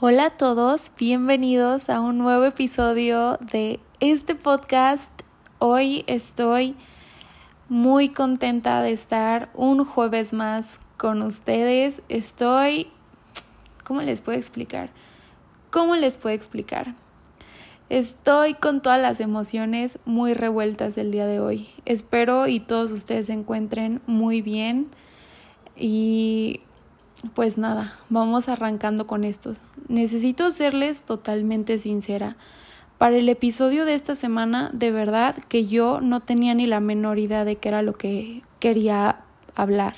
Hola a todos, bienvenidos a un nuevo episodio de este podcast. Hoy estoy muy contenta de estar un jueves más con ustedes. Estoy... ¿Cómo les puedo explicar? ¿Cómo les puedo explicar? Estoy con todas las emociones muy revueltas el día de hoy. Espero y todos ustedes se encuentren muy bien y pues nada, vamos arrancando con estos. Necesito serles totalmente sincera. Para el episodio de esta semana, de verdad que yo no tenía ni la menor idea de qué era lo que quería hablar.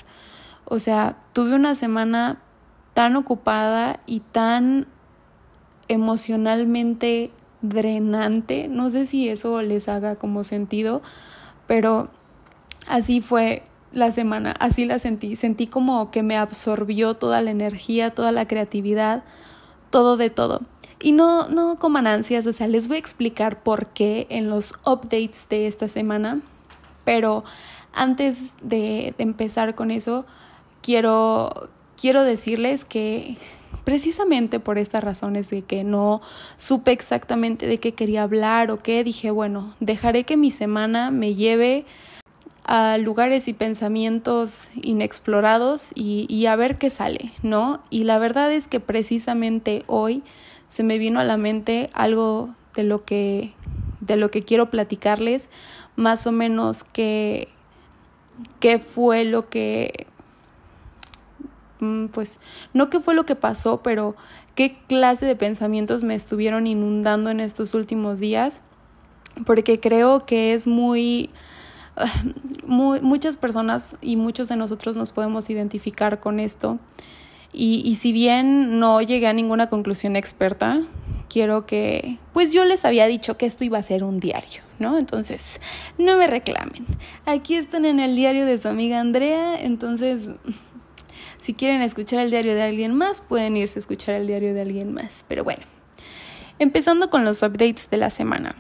O sea, tuve una semana tan ocupada y tan emocionalmente drenante. No sé si eso les haga como sentido, pero así fue la semana, así la sentí, sentí como que me absorbió toda la energía, toda la creatividad, todo de todo. Y no, no coman ansias, o sea, les voy a explicar por qué en los updates de esta semana, pero antes de, de empezar con eso, quiero, quiero decirles que precisamente por estas razones de que no supe exactamente de qué quería hablar o qué, dije, bueno, dejaré que mi semana me lleve a lugares y pensamientos inexplorados y, y, a ver qué sale, ¿no? Y la verdad es que precisamente hoy se me vino a la mente algo de lo que, de lo que quiero platicarles, más o menos qué, qué fue lo que, pues, no qué fue lo que pasó, pero qué clase de pensamientos me estuvieron inundando en estos últimos días, porque creo que es muy muchas personas y muchos de nosotros nos podemos identificar con esto. Y, y, si bien no llegué a ninguna conclusión experta, quiero que, pues yo les había dicho que esto iba a ser un diario, ¿no? Entonces, no me reclamen. Aquí están en el diario de su amiga Andrea, entonces, si quieren escuchar el diario de alguien más, pueden irse a escuchar el diario de alguien más. Pero bueno, empezando con los updates de la semana.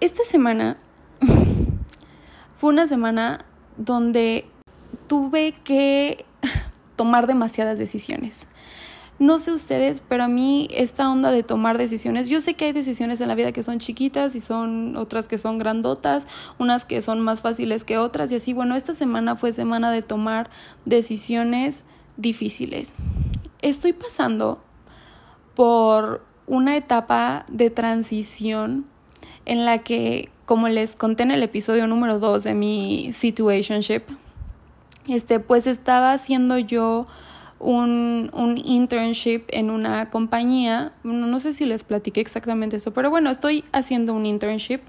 Esta semana fue una semana donde tuve que tomar demasiadas decisiones. No sé ustedes, pero a mí esta onda de tomar decisiones, yo sé que hay decisiones en la vida que son chiquitas y son otras que son grandotas, unas que son más fáciles que otras y así, bueno, esta semana fue semana de tomar decisiones difíciles. Estoy pasando por una etapa de transición en la que como les conté en el episodio número 2 de mi situationship, este, pues estaba haciendo yo un, un, internship en una compañía, no sé si les platiqué exactamente eso, pero bueno, estoy haciendo un internship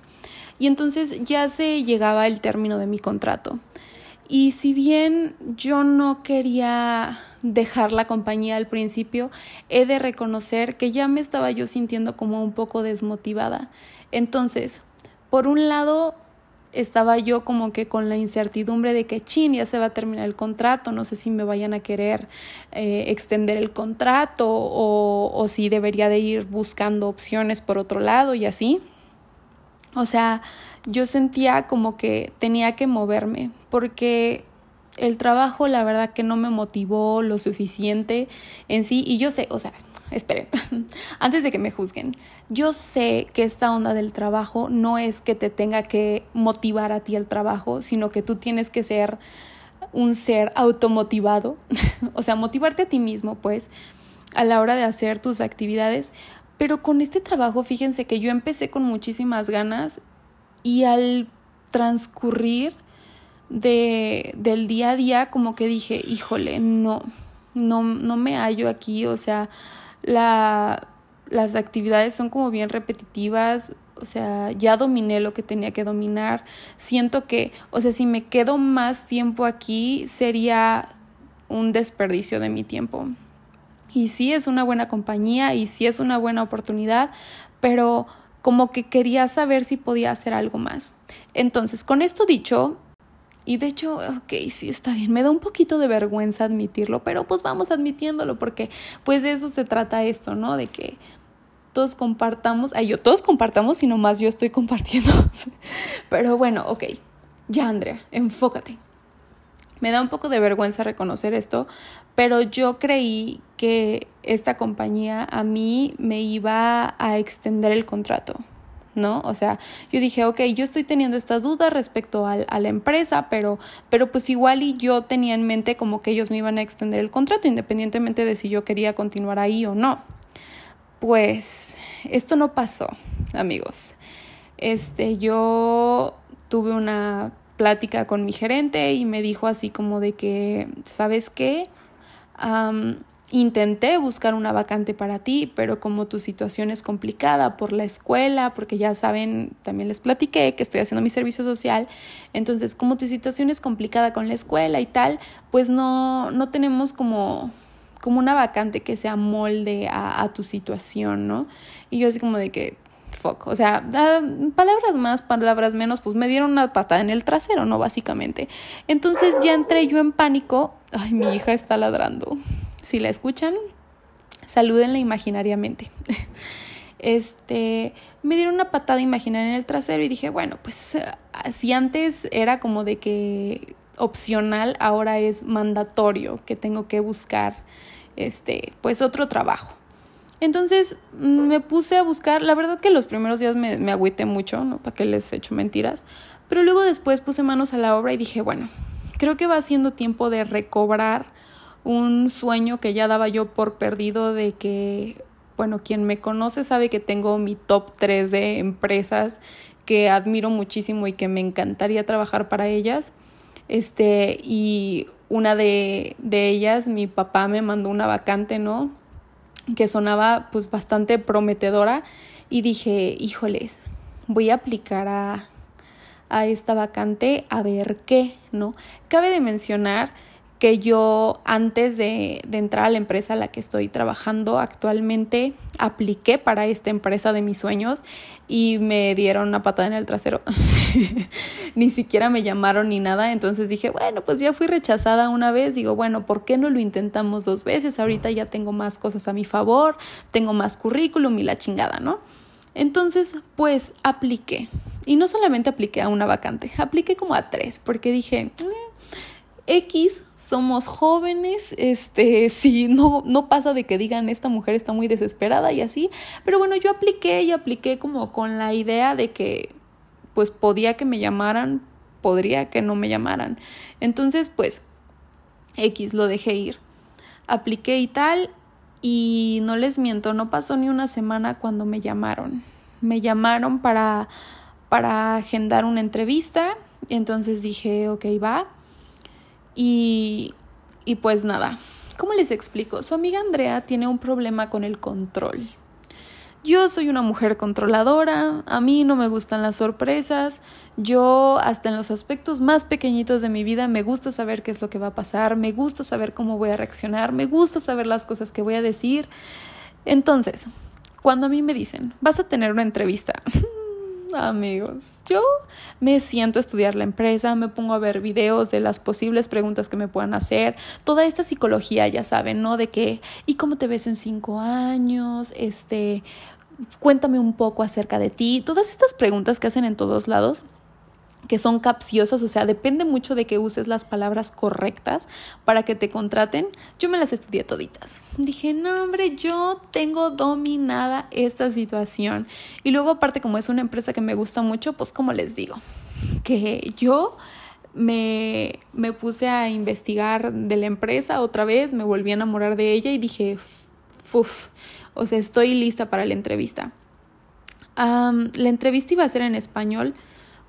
y entonces ya se llegaba el término de mi contrato. Y si bien yo no quería dejar la compañía al principio, he de reconocer que ya me estaba yo sintiendo como un poco desmotivada. Entonces, por un lado, estaba yo como que con la incertidumbre de que chin, ya se va a terminar el contrato, no sé si me vayan a querer eh, extender el contrato o, o si debería de ir buscando opciones por otro lado y así. O sea, yo sentía como que tenía que moverme porque el trabajo la verdad que no me motivó lo suficiente en sí y yo sé, o sea, esperen, antes de que me juzguen, yo sé que esta onda del trabajo no es que te tenga que motivar a ti el trabajo, sino que tú tienes que ser un ser automotivado, o sea, motivarte a ti mismo, pues, a la hora de hacer tus actividades. Pero con este trabajo, fíjense que yo empecé con muchísimas ganas y al transcurrir de, del día a día, como que dije, híjole, no, no, no me hallo aquí, o sea, la, las actividades son como bien repetitivas, o sea, ya dominé lo que tenía que dominar. Siento que, o sea, si me quedo más tiempo aquí sería un desperdicio de mi tiempo. Y sí es una buena compañía y sí es una buena oportunidad, pero como que quería saber si podía hacer algo más. Entonces, con esto dicho, y de hecho, ok, sí está bien, me da un poquito de vergüenza admitirlo, pero pues vamos admitiéndolo porque pues de eso se trata esto, ¿no? De que todos compartamos, ay, yo todos compartamos y más yo estoy compartiendo. Pero bueno, ok, ya Andrea, enfócate. Me da un poco de vergüenza reconocer esto, pero yo creí que esta compañía a mí me iba a extender el contrato. ¿No? O sea, yo dije, ok, yo estoy teniendo estas dudas respecto a la empresa, pero, pero pues igual y yo tenía en mente como que ellos me iban a extender el contrato, independientemente de si yo quería continuar ahí o no. Pues esto no pasó, amigos. Este, yo tuve una plática con mi gerente y me dijo así como de que, ¿sabes qué? Intenté buscar una vacante para ti, pero como tu situación es complicada por la escuela, porque ya saben, también les platiqué que estoy haciendo mi servicio social, entonces como tu situación es complicada con la escuela y tal, pues no, no tenemos como como una vacante que sea molde a, a tu situación, ¿no? Y yo así como de que, fuck, o sea, palabras más, palabras menos, pues me dieron una patada en el trasero, ¿no? Básicamente. Entonces ya entré yo en pánico, ay, mi hija está ladrando, si la escuchan, salúdenla imaginariamente. Este, me dieron una patada imaginaria en el trasero y dije, bueno, pues si antes era como de que opcional, ahora es mandatorio que tengo que buscar este, pues otro trabajo. Entonces me puse a buscar, la verdad que los primeros días me, me agüité mucho, ¿no? Para que les echo mentiras, pero luego después puse manos a la obra y dije, bueno, creo que va siendo tiempo de recobrar un sueño que ya daba yo por perdido de que, bueno, quien me conoce sabe que tengo mi top 3 de empresas que admiro muchísimo y que me encantaría trabajar para ellas. Este, y una de, de ellas, mi papá me mandó una vacante, ¿no? Que sonaba pues bastante prometedora y dije, híjoles, voy a aplicar a, a esta vacante a ver qué, ¿no? Cabe de mencionar que yo antes de, entrar a la empresa a la que estoy trabajando actualmente apliqué para esta empresa de mis sueños y me dieron una patada en el trasero. ni siquiera me llamaron ni nada, entonces dije, bueno, pues ya fui rechazada una vez, digo, bueno, ¿por qué no lo intentamos dos veces? Ahorita ya tengo más cosas a mi favor, tengo más currículum y la chingada, ¿no? Entonces, pues apliqué. Y no solamente apliqué a una vacante, apliqué como a tres, porque dije, eh, X, somos jóvenes, este, si no, no pasa de que digan esta mujer está muy desesperada y así, pero bueno, yo apliqué y apliqué como con la idea de que pues podía que me llamaran, podría que no me llamaran. Entonces, pues, X, lo dejé ir. Apliqué y tal, y no les miento, no pasó ni una semana cuando me llamaron. Me llamaron para, para agendar una entrevista, entonces dije, ok, va y, y pues nada, ¿cómo les explico? Su amiga Andrea tiene un problema con el control. Yo soy una mujer controladora, a mí no me gustan las sorpresas, yo hasta en los aspectos más pequeñitos de mi vida me gusta saber qué es lo que va a pasar, me gusta saber cómo voy a reaccionar, me gusta saber las cosas que voy a decir. Entonces, cuando a mí me dicen, vas a tener una entrevista, amigos. Yo me siento a estudiar la empresa, me pongo a ver videos de las posibles preguntas que me puedan hacer, toda esta psicología, ya saben, ¿no? De que, ¿y cómo te ves en cinco años? Este, cuéntame un poco acerca de ti, todas estas preguntas que hacen en todos lados que son capciosas, o sea, depende mucho de que uses las palabras correctas para que te contraten. Yo me las estudié toditas. Dije, no, hombre, yo tengo dominada esta situación. Y luego, aparte, como es una empresa que me gusta mucho, pues, como les digo, que yo me, me puse a investigar de la empresa otra vez, me volví a enamorar de ella y dije, uff, o sea, estoy lista para la entrevista. la entrevista iba a ser en español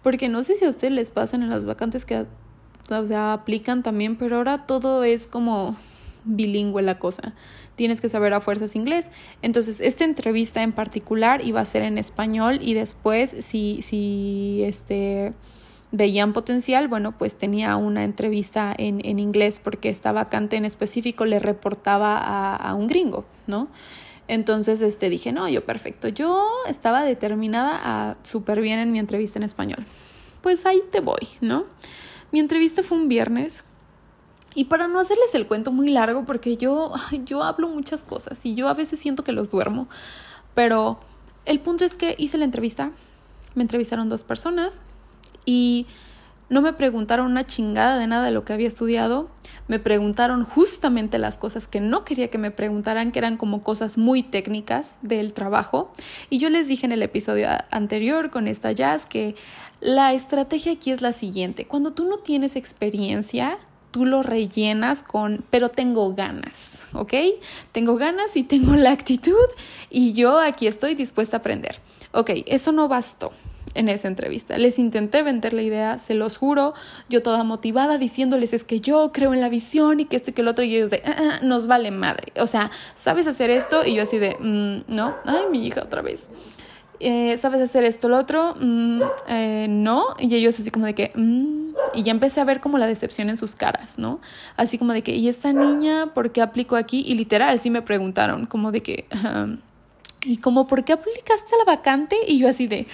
porque no sé si a ustedes les pasan en las vacantes que, o sea, aplican también, pero ahora todo es como bilingüe la cosa. Tienes que saber a fuerzas inglés. Entonces, esta entrevista en particular iba a ser en español y después, si, si este, veían potencial, bueno, pues tenía una entrevista en, en inglés porque esta vacante en específico le reportaba a, a un gringo, ¿no? Entonces, este, dije, no, yo perfecto. Yo estaba determinada a súper bien en mi entrevista en español. Pues ahí te voy, ¿no? Mi entrevista fue un viernes. Y para no hacerles el cuento muy largo, porque yo, yo hablo muchas cosas y yo a veces siento que los duermo, Pero el punto es que hice la entrevista, me entrevistaron dos personas y no me preguntaron una chingada de nada de lo que había estudiado, me preguntaron justamente las cosas que no quería que me preguntaran, que eran como cosas muy técnicas del trabajo. Y yo les dije en el episodio anterior con esta jazz que la estrategia aquí es la siguiente, cuando tú no tienes experiencia, tú lo rellenas con, pero tengo ganas, ¿ok? Tengo ganas y tengo la actitud y yo aquí estoy dispuesta a aprender. Ok, eso no bastó en esa entrevista. Les intenté vender la idea, se los juro, yo toda motivada diciéndoles es que yo creo en la visión y que esto y que el otro y ellos de, ah, ah, nos vale madre. O sea, ¿sabes hacer esto? Y yo así de, mm, no, ay, mi hija otra vez. Eh, ¿Sabes hacer esto, lo otro? Mm, eh, no. Y ellos así como de que, mm", y ya empecé a ver como la decepción en sus caras, ¿no? Así como de que, ¿y esta niña por qué aplicó aquí? Y literal, sí me preguntaron, como de que, ¿y como por qué aplicaste la vacante? Y yo así de,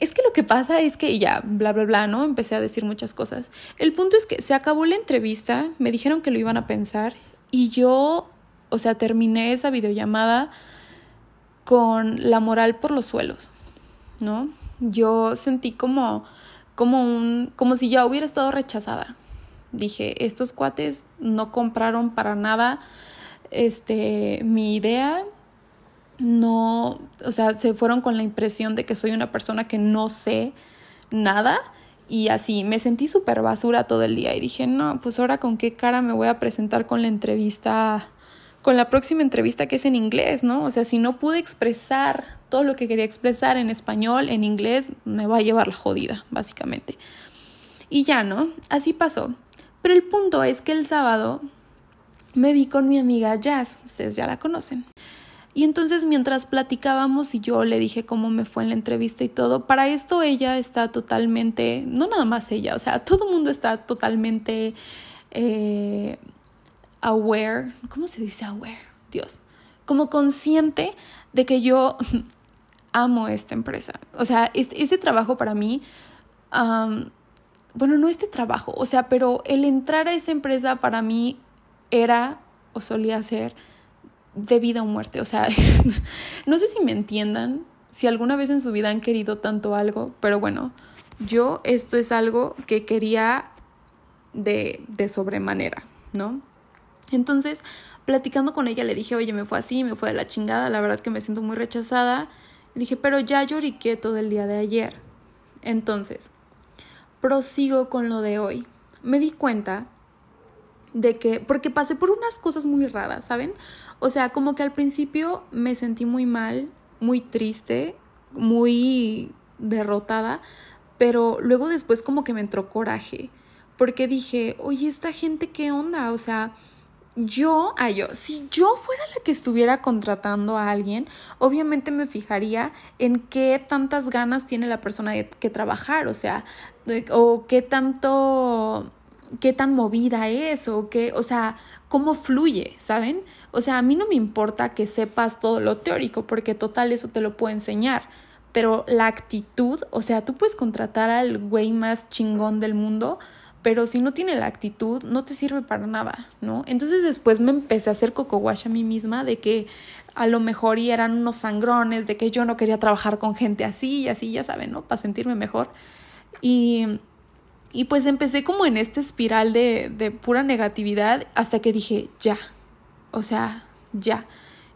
es que lo que pasa es que ya, bla, bla, bla, ¿no? Empecé a decir muchas cosas. El punto es que se acabó la entrevista, me dijeron que lo iban a pensar y yo, o sea, terminé esa videollamada con la moral por los suelos, ¿no? Yo sentí como, como un, como si ya hubiera estado rechazada. Dije, estos cuates no compraron para nada este, mi idea, no, o sea, se fueron con la impresión de que soy una persona que no sé nada y así me sentí súper basura todo el día y dije, no, pues ahora con qué cara me voy a presentar con la entrevista, con la próxima entrevista que es en inglés, ¿no? O sea, si no pude expresar todo lo que quería expresar en español, en inglés, me va a llevar la jodida, básicamente. Y ya, ¿no? Así pasó. Pero el punto es que el sábado me vi con mi amiga Jazz, ustedes ya la conocen. Y entonces mientras platicábamos y yo le dije cómo me fue en la entrevista y todo, para esto ella está totalmente, no nada más ella, o sea, todo el mundo está totalmente eh, aware, ¿cómo se dice aware? Dios, como consciente de que yo amo esta empresa. O sea, este, ese trabajo para mí, bueno, no este trabajo, o sea, pero el entrar a esa empresa para mí era o solía ser de vida o muerte. O sea, no sé si me entiendan, si alguna vez en su vida han querido tanto algo, pero bueno, yo esto es algo que quería de, de sobremanera, ¿no? Entonces, platicando con ella, le dije, oye, me fue así, me fue de la chingada, la verdad que me siento muy rechazada. Dije, pero ya lloriqué todo el día de ayer. Entonces, prosigo con lo de hoy. Me di cuenta de que, porque pasé por unas cosas muy raras, ¿saben? O sea, como que al principio me sentí muy mal, muy triste, muy derrotada, pero luego después como que me entró coraje, porque dije, oye, esta gente, ¿qué onda? O sea, yo, a yo, si yo fuera la que estuviera contratando a alguien, obviamente me fijaría en qué tantas ganas tiene la persona de, que trabajar, o sea, o qué tanto, qué tan movida es, o qué, o sea, cómo fluye, ¿saben? O sea, a mí no me importa que sepas todo lo teórico, porque total eso te lo puedo enseñar. Pero la actitud, o sea, tú puedes contratar al güey más chingón del mundo, pero si no tiene la actitud, no te sirve para nada, ¿no? Entonces después me empecé a hacer coco wash a mí misma de que a lo mejor y eran unos sangrones, de que yo no quería trabajar con gente así y así, ya saben, ¿no? Para sentirme mejor. Y, y pues empecé como en esta espiral de, de pura negatividad hasta que dije, ya, o sea, ya,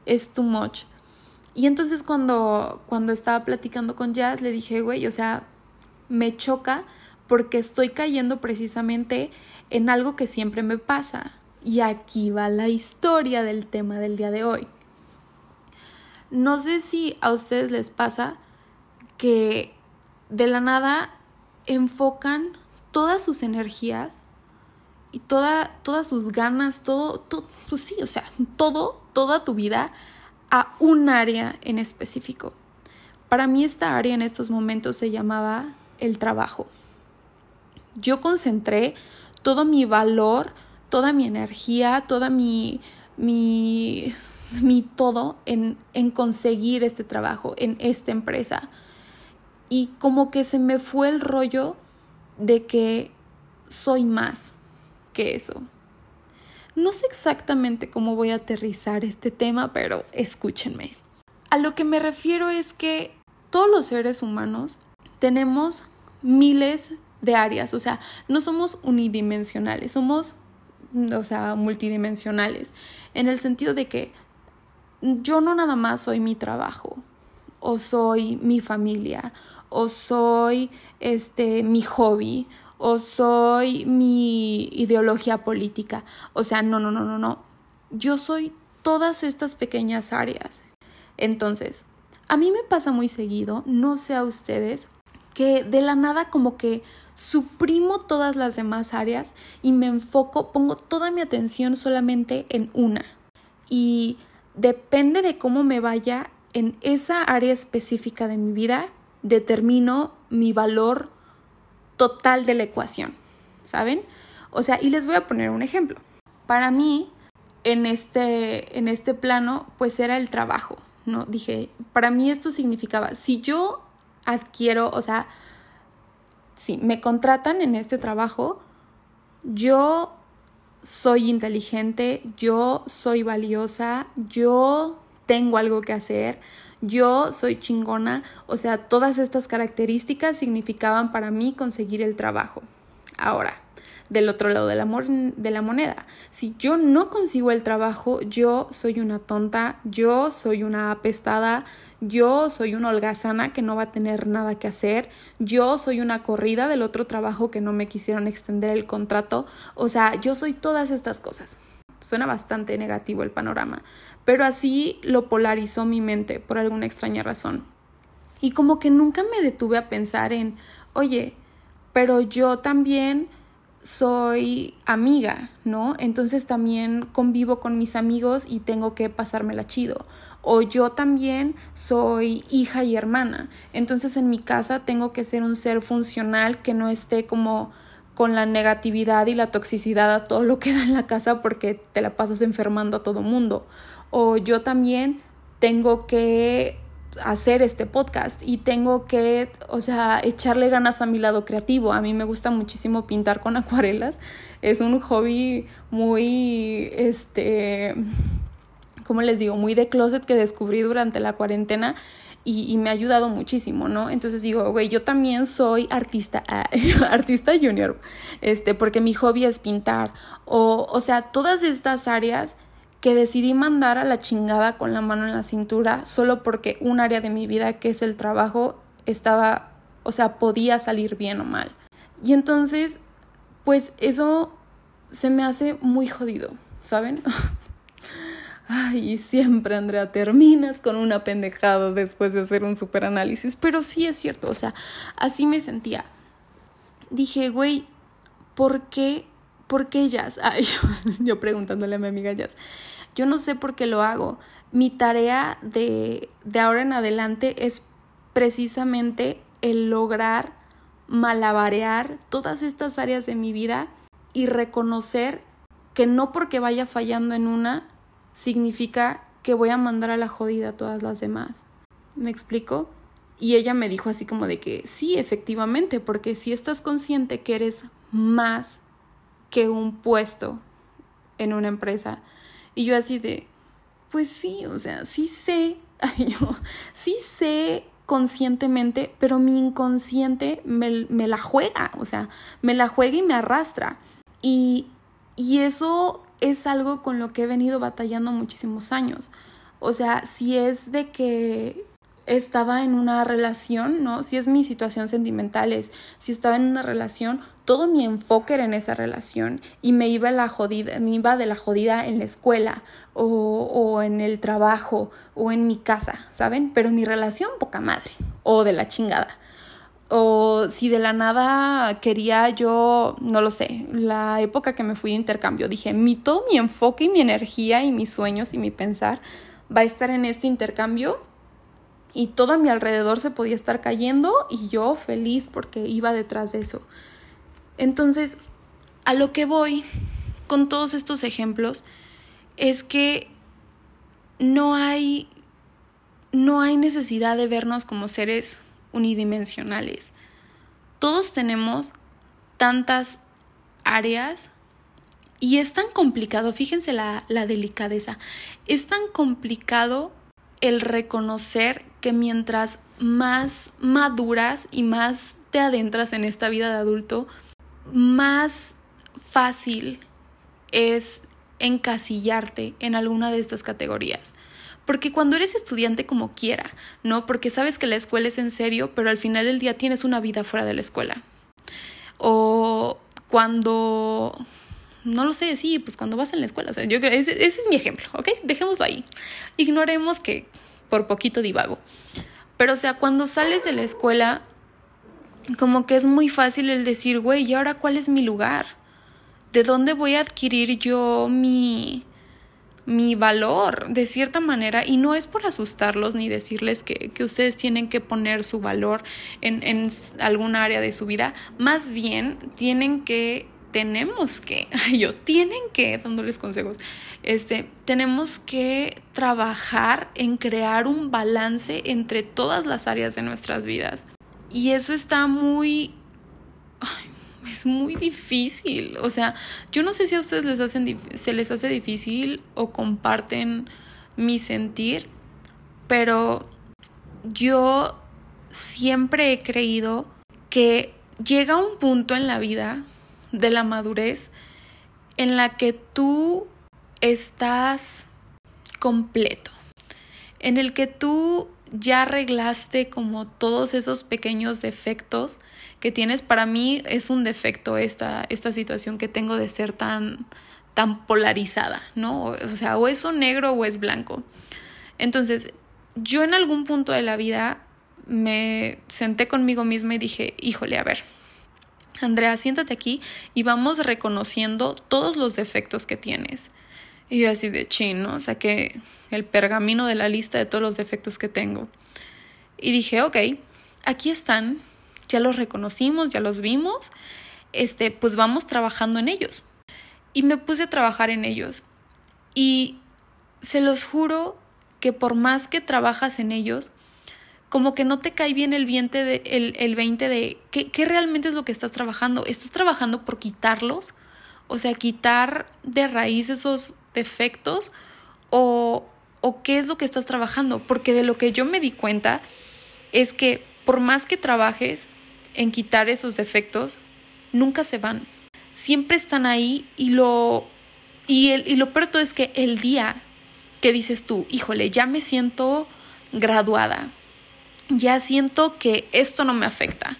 es too much. Y entonces cuando, cuando estaba platicando con Jazz, le dije, güey, o sea, me choca porque estoy cayendo precisamente en algo que siempre me pasa. Y aquí va la historia del tema del día de hoy. No sé si a ustedes les pasa que de la nada enfocan todas sus energías y toda, todas sus ganas, todo, todo, pues sí, o sea, todo, toda tu vida a un área en específico. Para mí esta área en estos momentos se llamaba el trabajo. Yo concentré todo mi valor, toda mi energía, toda mi, mi, mi todo en, en conseguir este trabajo, en esta empresa. Y como que se me fue el rollo de que soy más, que eso. No sé exactamente cómo voy a aterrizar este tema, pero escúchenme. a lo que me refiero es que todos los seres humanos tenemos miles de áreas, o sea, no somos unidimensionales, somos, o sea, multidimensionales, en el sentido de que yo no nada más soy mi trabajo, o soy mi familia, o soy este mi hobby, o soy mi ideología política. O sea, no, no, no, no, no. Yo soy todas estas pequeñas áreas. Entonces, a mí me pasa muy seguido, no sé a ustedes, que de la nada como que suprimo todas las demás áreas y me enfoco, pongo toda mi atención solamente en una. Y depende de cómo me vaya en esa área específica de mi vida, determino mi valor total de la ecuación, ¿saben? O sea, y les voy a poner un ejemplo. Para mí, en este, en este plano, pues era el trabajo, ¿no? Dije, para mí esto significaba, si yo adquiero, o sea, si me contratan en este trabajo, yo soy inteligente, yo soy valiosa, yo tengo algo que hacer, yo soy chingona, o sea, todas estas características significaban para mí conseguir el trabajo. Ahora, del otro lado de la, de la moneda. Si yo no consigo el trabajo, yo soy una tonta, yo soy una apestada, yo soy una holgazana que no va a tener nada que hacer, yo soy una corrida del otro trabajo que no me quisieron extender el contrato, o sea, yo soy todas estas cosas. Suena bastante negativo el panorama, pero así lo polarizó mi mente por alguna extraña razón. Y como que nunca me detuve a pensar en, oye, pero yo también soy amiga, ¿no? Entonces también convivo con mis amigos y tengo que pasármela chido. O yo también soy hija y hermana. Entonces en mi casa tengo que ser un ser funcional que no esté como con la negatividad y la toxicidad a todo lo que da en la casa porque te la pasas enfermando a todo mundo. O yo también tengo que hacer este podcast y tengo que, o sea, echarle ganas a mi lado creativo. A mí me gusta muchísimo pintar con acuarelas. Es un hobby muy, este, ¿cómo les digo? Muy de closet que descubrí durante la cuarentena y, me ha ayudado muchísimo, ¿no? Entonces digo, güey, yo también soy artista, artista junior, este, porque mi hobby es pintar. O, o sea, todas estas áreas que decidí mandar a la chingada con la mano en la cintura solo porque un área de mi vida, que es el trabajo, estaba, o sea, podía salir bien o mal. Y entonces, pues eso se me hace muy jodido, ¿saben? Ay, siempre, Andrea, terminas con una pendejada después de hacer un super análisis. Pero sí es cierto, o sea, así me sentía. Dije, güey, ¿por qué? ¿Por qué Jazz? Ay, yo preguntándole a mi amiga Jazz. Yo no sé por qué lo hago. Mi tarea de, de ahora en adelante es precisamente el lograr malabarear todas estas áreas de mi vida y reconocer que no porque vaya fallando en una significa que voy a mandar a la jodida a todas las demás. ¿Me explico? Y ella me dijo así como de que sí, efectivamente, porque si estás consciente que eres más que un puesto en una empresa, y yo así de, pues sí, o sea, sí sé, yo, sí sé conscientemente, pero mi inconsciente me, me, la juega, o sea, me la juega y me arrastra. Y, y eso es algo con lo que he venido batallando muchísimos años. O sea, si es de que estaba en una relación, ¿no? Si es mi situación sentimental, es si estaba en una relación, todo mi enfoque era en esa relación y me iba, la jodida, me iba de la jodida en la escuela o, o en el trabajo o en mi casa, ¿saben? Pero mi relación, poca madre o de la chingada. O si de la nada quería yo, no lo sé, la época que me fui de intercambio, dije, mi, todo mi enfoque y mi energía y mis sueños y mi pensar va a estar en este intercambio y todo a mi alrededor se podía estar cayendo y yo feliz porque iba detrás de eso. Entonces, a lo que voy con todos estos ejemplos es que no hay no hay necesidad de vernos como seres unidimensionales. Todos tenemos tantas áreas y es tan complicado, fíjense la, delicadeza, es tan complicado el reconocer que mientras más maduras y más te adentras en esta vida de adulto, más fácil es encasillarte en alguna de estas categorías. Porque cuando eres estudiante como quiera, ¿no? Porque sabes que la escuela es en serio, pero al final del día tienes una vida fuera de la escuela. O cuando, no lo sé, sí, pues cuando vas en la escuela. O sea, yo creo, ese, ese es mi ejemplo, ¿ok? Dejémoslo ahí. Ignoremos que por poquito divago. Pero o sea, cuando sales de la escuela, como que es muy fácil el decir, güey, ¿y ahora cuál es mi lugar? ¿De dónde voy a adquirir yo mi, mi valor de cierta manera? Y no es por asustarlos ni decirles que, que ustedes tienen que poner su valor en, en algún área de su vida. Más bien, tienen que, tenemos que, yo, tienen que, dándoles consejos, este, tenemos que trabajar en crear un balance entre todas las áreas de nuestras vidas. Y eso está muy... es muy difícil. O sea, yo no sé si a ustedes les hacen, se les hace difícil o comparten mi sentir, pero yo siempre he creído que llega un punto en la vida de la madurez en la que tú estás completo, en el que tú ya arreglaste como todos esos pequeños defectos que tienes. Para mí es un defecto esta, esta situación que tengo de ser tan, tan polarizada, ¿no? O sea, o es negro o es blanco. Entonces, yo en algún punto de la vida me senté conmigo misma y dije, híjole, a ver, Andrea, siéntate aquí y vamos reconociendo todos los defectos que tienes. Y yo así de chino, saqué el pergamino de la lista de todos los defectos que tengo. Y dije, ok, aquí están, ya los reconocimos, ya los vimos, este, pues vamos trabajando en ellos. Y me puse a trabajar en ellos. Y se los juro que por más que trabajas en ellos, como que no te cae bien el, de, el, el 20 de ¿qué, qué realmente es lo que estás trabajando. ¿Estás trabajando por quitarlos? O sea, quitar de raíz esos defectos o, o qué es lo que estás trabajando. Porque de lo que yo me di cuenta es que por más que trabajes en quitar esos defectos, nunca se van. Siempre están ahí y lo, y, el, y lo peor es que el día que dices tú, híjole, ya me siento graduada, ya siento que esto no me afecta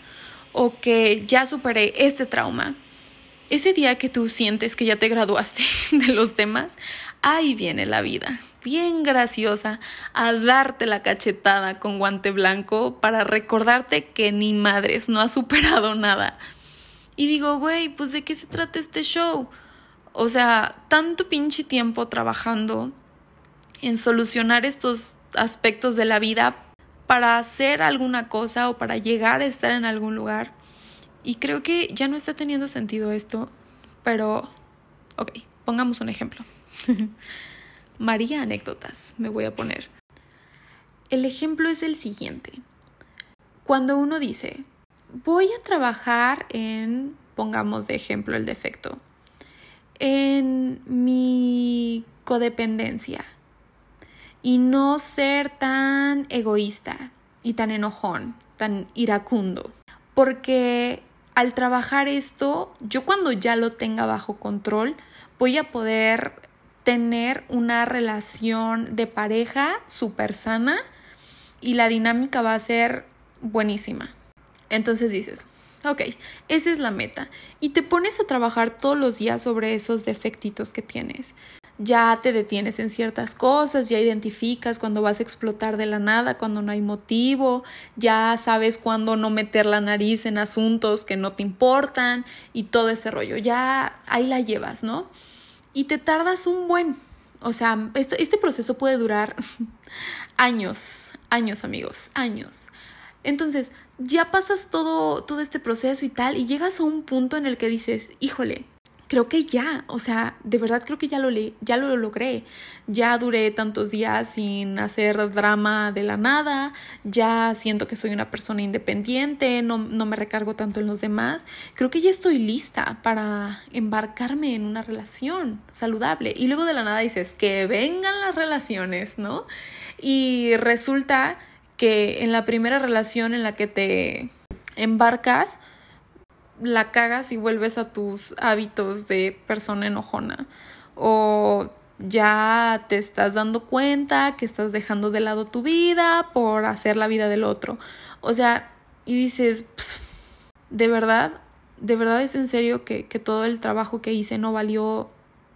o que ya superé este trauma. Ese día que tú sientes que ya te graduaste de los temas, ahí viene la vida, bien graciosa, a darte la cachetada con guante blanco para recordarte que ni madres no has superado nada. Y digo, güey, pues de qué se trata este show? O sea, tanto pinche tiempo trabajando en solucionar estos aspectos de la vida para hacer alguna cosa o para llegar a estar en algún lugar. Y creo que ya no está teniendo sentido esto, pero, ok, pongamos un ejemplo. María anécdotas, me voy a poner. El ejemplo es el siguiente. Cuando uno dice, voy a trabajar en, pongamos de ejemplo el defecto, en mi codependencia, y no ser tan egoísta y tan enojón, tan iracundo. Porque al trabajar esto, yo cuando ya lo tenga bajo control, voy a poder tener una relación de pareja súper sana y la dinámica va a ser buenísima. Entonces dices, ok, esa es la meta. Y te pones a trabajar todos los días sobre esos defectitos que tienes ya te detienes en ciertas cosas, ya identificas cuando vas a explotar de la nada, cuando no hay motivo, ya sabes cuándo no meter la nariz en asuntos que no te importan y todo ese rollo, ya ahí la llevas, ¿no? Y te tardas un buen, o sea, este, este proceso puede durar años, años amigos, años. Entonces, ya pasas todo, todo este proceso y tal, y llegas a un punto en el que dices, híjole, creo que ya, o sea, de verdad creo que ya lo, ya lo logré. Ya duré tantos días sin hacer drama de la nada, ya siento que soy una persona independiente, no, no me recargo tanto en los demás. Creo que ya estoy lista para embarcarme en una relación saludable. Y luego de la nada dices, que vengan las relaciones, ¿no? Y resulta que en la primera relación en la que te embarcas, la cagas y vuelves a tus hábitos de persona enojona. O ya te estás dando cuenta que estás dejando de lado tu vida por hacer la vida del otro. O sea, y dices, de verdad, de verdad es en serio que, que todo el trabajo que hice no valió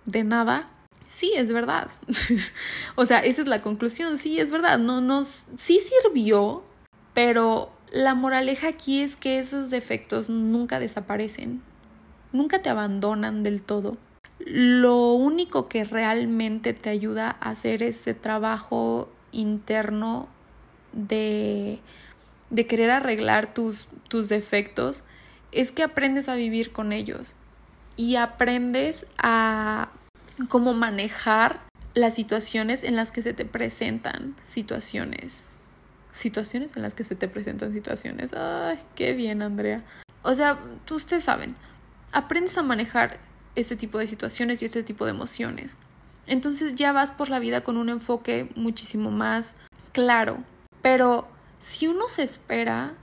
de nada. Sí, es verdad. o sea, esa es la conclusión. Sí, es verdad. No nos, sí sirvió, pero la moraleja aquí es que esos defectos nunca desaparecen, nunca te abandonan del todo. Lo único que realmente te ayuda a hacer este trabajo interno de, de querer arreglar tus, tus defectos es que aprendes a vivir con ellos y aprendes a cómo manejar las situaciones en las que se te presentan situaciones situaciones en las que se te presentan situaciones. Ay, qué bien, Andrea. O sea, ustedes saben, aprendes a manejar este tipo de situaciones y este tipo de emociones. Entonces ya vas por la vida con un enfoque muchísimo más claro. Pero si uno se espera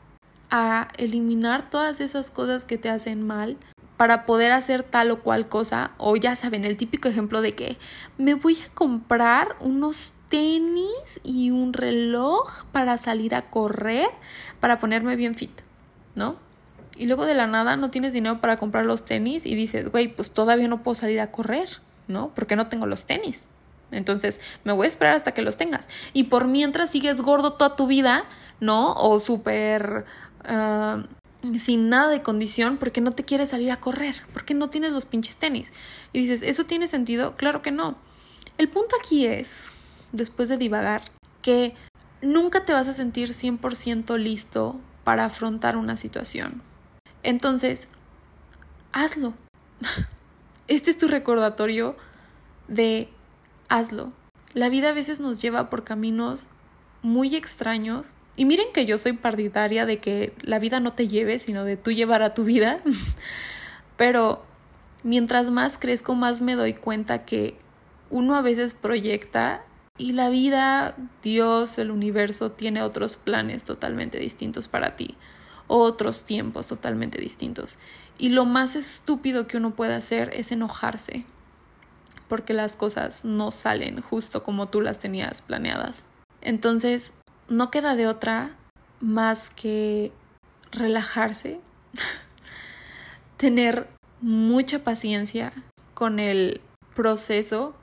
a eliminar todas esas cosas que te hacen mal para poder hacer tal o cual cosa, o ya saben, el típico ejemplo de que me voy a comprar unos tenis y un reloj para salir a correr, para ponerme bien fit, ¿no? Y luego de la nada no tienes dinero para comprar los tenis y dices, güey, pues todavía no puedo salir a correr, ¿no? Porque no tengo los tenis. Entonces me voy a esperar hasta que los tengas. Y por mientras sigues gordo toda tu vida, ¿no? O súper... Ah, sin nada de condición porque no te quieres salir a correr, porque no tienes los pinches tenis. Y dices, ¿eso tiene sentido? Claro que no. El punto aquí es después de divagar, que nunca te vas a sentir 100% listo para afrontar una situación. Entonces, hazlo. Este es tu recordatorio de hazlo. La vida a veces nos lleva por caminos muy extraños. Y miren que yo soy partidaria de que la vida no te lleve, sino de tú llevar a tu vida. Pero mientras más crezco, más me doy cuenta que uno a veces proyecta y la vida, Dios, el universo tiene otros planes totalmente distintos para ti, otros tiempos totalmente distintos. Y lo más estúpido que uno puede hacer es enojarse, porque las cosas no salen justo como tú las tenías planeadas. Entonces, no queda de otra más que relajarse, tener mucha paciencia con el proceso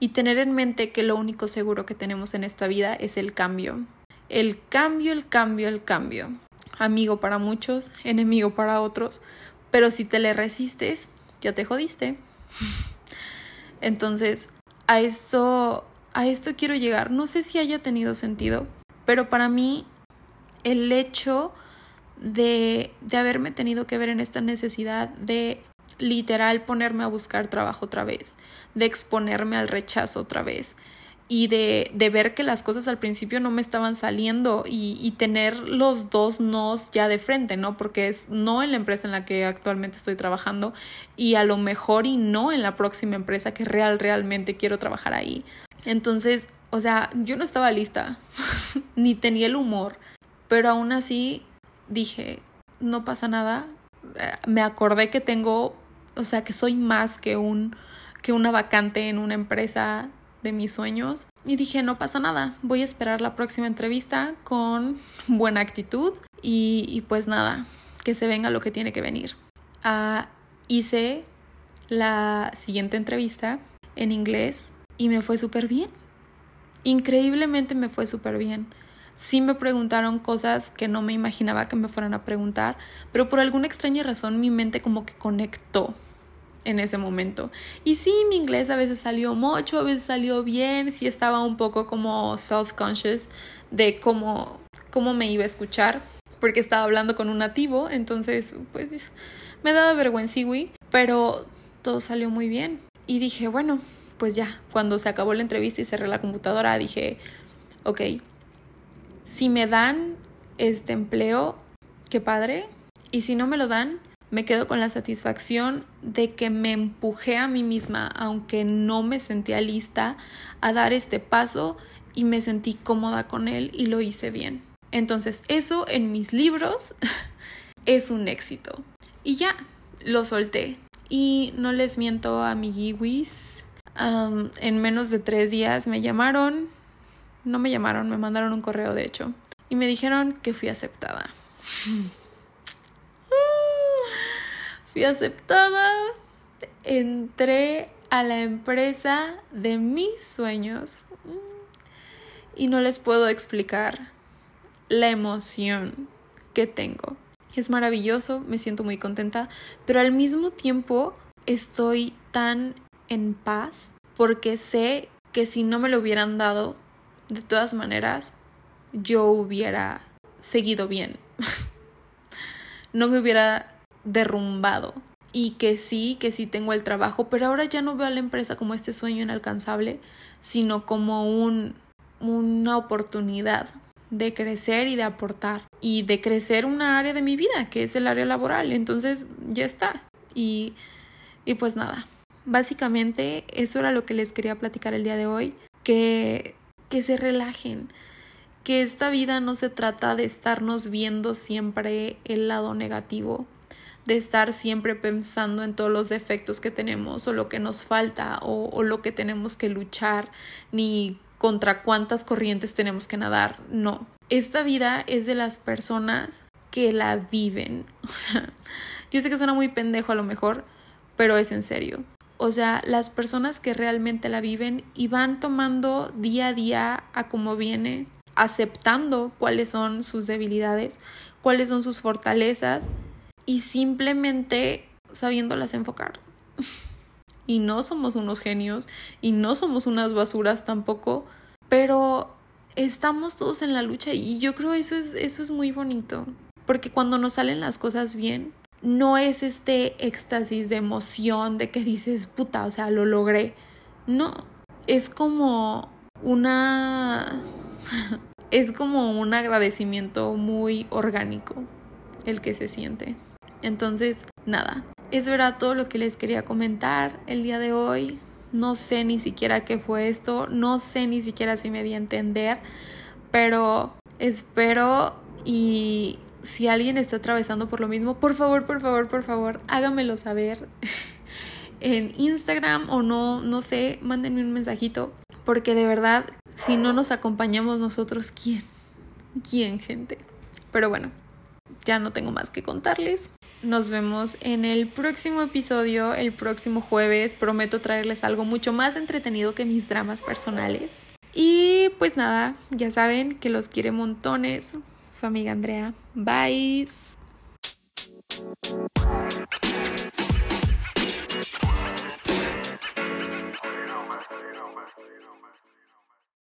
y tener en mente que lo único seguro que tenemos en esta vida es el cambio. El cambio, el cambio, el cambio. Amigo para muchos, enemigo para otros, pero si te le resistes, ya te jodiste. Entonces, a esto, a esto quiero llegar. No sé si haya tenido sentido, pero para mí el hecho de, de haberme tenido que ver en esta necesidad de literal ponerme a buscar trabajo otra vez, de exponerme al rechazo otra vez y de, de ver que las cosas al principio no me estaban saliendo y, y, tener los dos nos ya de frente, ¿no? Porque es no en la empresa en la que actualmente estoy trabajando y a lo mejor y no en la próxima empresa que real, realmente quiero trabajar ahí. Entonces, o sea, yo no estaba lista, ni tenía el humor, pero aún así dije, no pasa nada. Me acordé que tengo o sea, que soy más que un que una vacante en una empresa de mis sueños. Y dije, no pasa nada, voy a esperar la próxima entrevista con buena actitud y, pues nada, que se venga lo que tiene que venir. Ah, hice la siguiente entrevista en inglés y me fue súper bien. Increíblemente me fue súper bien. Sí me preguntaron cosas que no me imaginaba que me fueran a preguntar, pero por alguna extraña razón mi mente como que conectó en ese momento. Y sí, mi inglés a veces salió mucho, a veces salió bien, sí estaba un poco como self-conscious de cómo, cómo me iba a escuchar, porque estaba hablando con un nativo, entonces pues me daba vergüenza, pero todo salió muy bien. Y dije, bueno, pues ya, cuando se acabó la entrevista y cerré la computadora, dije, ok, si me dan este empleo, qué padre. Y si no me lo dan, me quedo con la satisfacción de que me empujé a mí misma, aunque no me sentía lista, a dar este paso y me sentí cómoda con él y lo hice bien. Entonces eso en mis libros es un éxito. Y ya, lo solté. Y no les miento a mi giwis. en menos de tres días me llamaron. No me llamaron, me mandaron un correo de hecho. Y me dijeron que fui aceptada. fui aceptada. Entré a la empresa de mis sueños. Y no les puedo explicar la emoción que tengo. Es maravilloso, me siento muy contenta, pero al mismo tiempo estoy tan en paz porque sé que si no me lo hubieran dado, de todas maneras, yo hubiera seguido bien. no me hubiera derrumbado. Y que sí, que sí tengo el trabajo, pero ahora ya no veo a la empresa como este sueño inalcanzable, sino como un, una oportunidad de crecer y de aportar y de crecer una área de mi vida, que es el área laboral. Entonces, ya está. Y, y pues nada, básicamente eso era lo que les quería platicar el día de hoy, que, que se relajen, que esta vida no se trata de estarnos viendo siempre el lado negativo, de estar siempre pensando en todos los defectos que tenemos o lo que nos falta o, lo que tenemos que luchar, ni contra cuántas corrientes tenemos que nadar, no. Esta vida es de las personas que la viven. O sea, yo sé que suena muy pendejo a lo mejor, pero es en serio. O sea, las personas que realmente la viven y van tomando día a día a como viene, aceptando cuáles son sus debilidades, cuáles son sus fortalezas y simplemente sabiéndolas enfocar. y no somos unos genios y no somos unas basuras tampoco, pero estamos todos en la lucha y yo creo eso es eso es muy bonito, porque cuando nos salen las cosas bien, no es este éxtasis de emoción de que dices, puta, o sea, lo logré. No, es como una es como un agradecimiento muy orgánico el que se siente. Entonces, nada, eso era todo lo que les quería comentar el día de hoy. No sé ni siquiera qué fue esto, no sé ni siquiera si me di a entender, pero espero y si alguien está atravesando por lo mismo, por favor, por favor, por favor, hágamelo saber en Instagram o no, no sé, mándenme un mensajito, porque de verdad, si no nos acompañamos nosotros, ¿quién? ¿Quién, gente? Pero bueno, ya no tengo más que contarles. Nos vemos en el próximo episodio, el próximo jueves. Prometo traerles algo mucho más entretenido que mis dramas personales. Y pues nada, ya saben que los quiere montones. Su amiga Andrea. Bye.